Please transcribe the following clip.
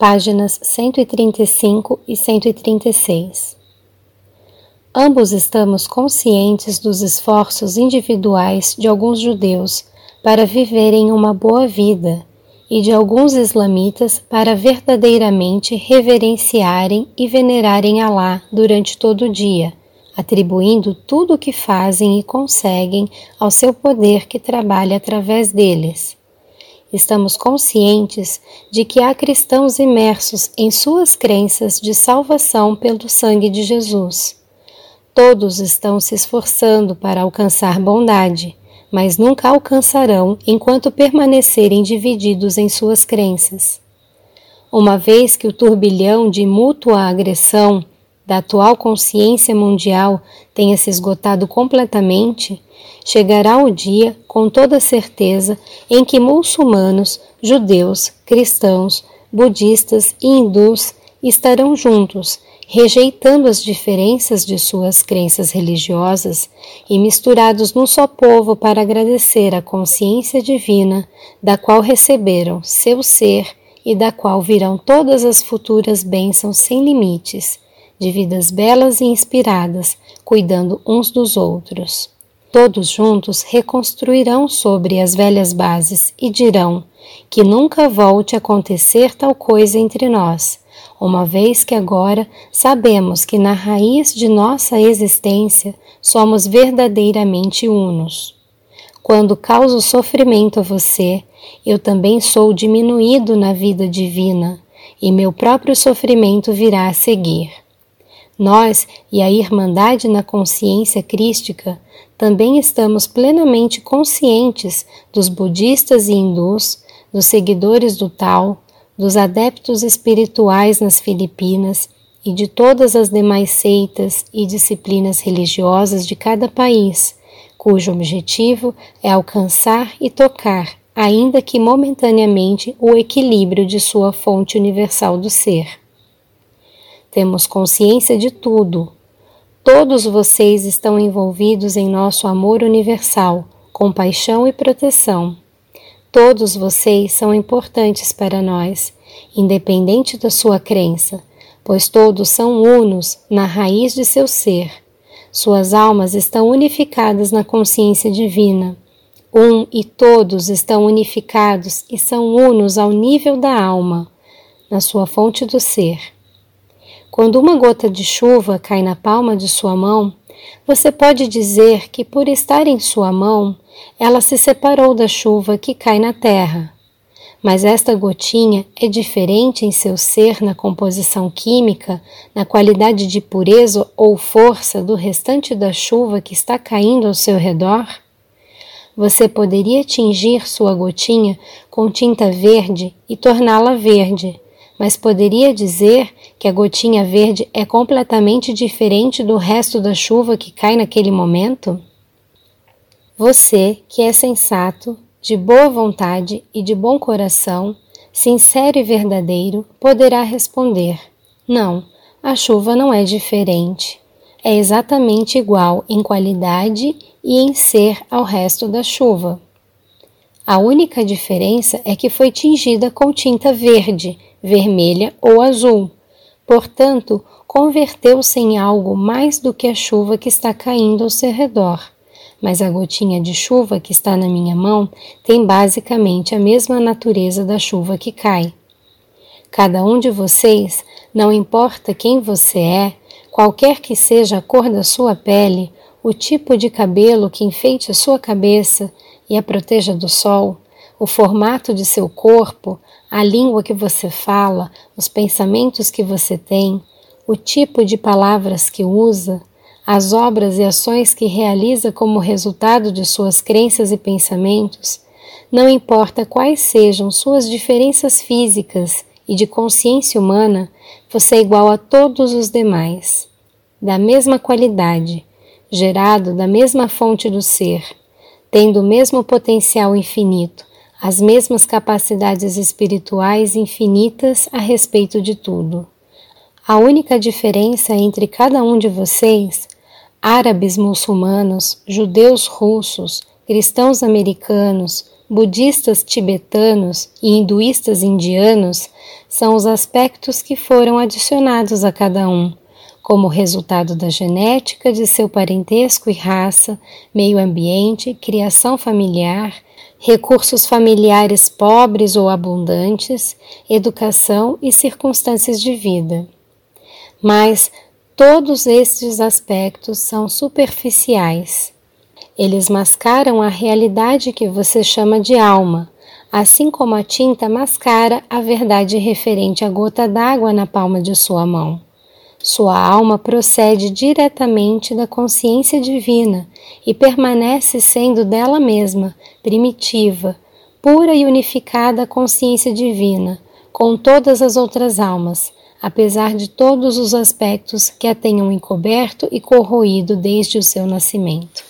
páginas 135 e 136. Ambos estamos conscientes dos esforços individuais de alguns judeus para viverem uma boa vida e de alguns islamitas para verdadeiramente reverenciarem e venerarem Alá durante todo o dia, atribuindo tudo o que fazem e conseguem ao seu poder que trabalha através deles estamos conscientes de que há cristãos imersos em suas crenças de salvação pelo sangue de Jesus. Todos estão se esforçando para alcançar bondade, mas nunca alcançarão enquanto permanecerem divididos em suas crenças. Uma vez que o turbilhão de mútua agressão da atual consciência mundial tenha se esgotado completamente, chegará o dia, com toda certeza, em que muçulmanos, judeus, cristãos, budistas e hindus estarão juntos, rejeitando as diferenças de suas crenças religiosas e misturados num só povo para agradecer a consciência divina da qual receberam seu ser e da qual virão todas as futuras bênçãos sem limites de vidas belas e inspiradas, cuidando uns dos outros. Todos juntos reconstruirão sobre as velhas bases e dirão que nunca volte a acontecer tal coisa entre nós, uma vez que agora sabemos que na raiz de nossa existência somos verdadeiramente unos. Quando causo sofrimento a você, eu também sou diminuído na vida divina, e meu próprio sofrimento virá a seguir. Nós e a Irmandade na Consciência Crística também estamos plenamente conscientes dos budistas e hindus, dos seguidores do Tao, dos adeptos espirituais nas Filipinas e de todas as demais seitas e disciplinas religiosas de cada país, cujo objetivo é alcançar e tocar, ainda que momentaneamente, o equilíbrio de sua fonte universal do ser. Temos consciência de tudo. Todos vocês estão envolvidos em nosso amor universal, compaixão e proteção. Todos vocês são importantes para nós, independente da sua crença, pois todos são unos na raiz de seu ser. Suas almas estão unificadas na consciência divina. Um e todos estão unificados e são unos ao nível da alma, na sua fonte do ser. Quando uma gota de chuva cai na palma de sua mão, você pode dizer que, por estar em sua mão, ela se separou da chuva que cai na terra. Mas esta gotinha é diferente em seu ser na composição química, na qualidade de pureza ou força do restante da chuva que está caindo ao seu redor? Você poderia tingir sua gotinha com tinta verde e torná-la verde mas poderia dizer que a gotinha verde é completamente diferente do resto da chuva que cai naquele momento? Você, que é sensato, de boa vontade e de bom coração, sincero e verdadeiro, poderá responder: Não, a chuva não é diferente. É exatamente igual em qualidade e em ser ao resto da chuva. A única diferença é que foi tingida com tinta verde vermelha ou azul. Portanto, converteu-se em algo mais do que a chuva que está caindo ao seu redor. Mas a gotinha de chuva que está na minha mão tem basicamente a mesma natureza da chuva que cai. Cada um de vocês, não importa quem você é, qualquer que seja a cor da sua pele, o tipo de cabelo que enfeite a sua cabeça e a proteja do sol, o formato de seu corpo, a língua que você fala, os pensamentos que você tem, o tipo de palavras que usa, as obras e ações que realiza como resultado de suas crenças e pensamentos, não importa quais sejam suas diferenças físicas e de consciência humana, você é igual a todos os demais, da mesma qualidade, gerado da mesma fonte do ser, tendo o mesmo potencial infinito, as mesmas capacidades espirituais infinitas a respeito de tudo. A única diferença entre cada um de vocês, árabes muçulmanos, judeus russos, cristãos americanos, budistas tibetanos e hinduístas indianos são os aspectos que foram adicionados a cada um, como resultado da genética de seu parentesco e raça, meio ambiente, criação familiar, recursos familiares pobres ou abundantes, educação e circunstâncias de vida. Mas todos estes aspectos são superficiais. Eles mascaram a realidade que você chama de alma, assim como a tinta mascara a verdade referente à gota d'água na palma de sua mão. Sua alma procede diretamente da consciência divina e permanece sendo dela mesma, primitiva, pura e unificada consciência divina, com todas as outras almas, apesar de todos os aspectos que a tenham encoberto e corroído desde o seu nascimento.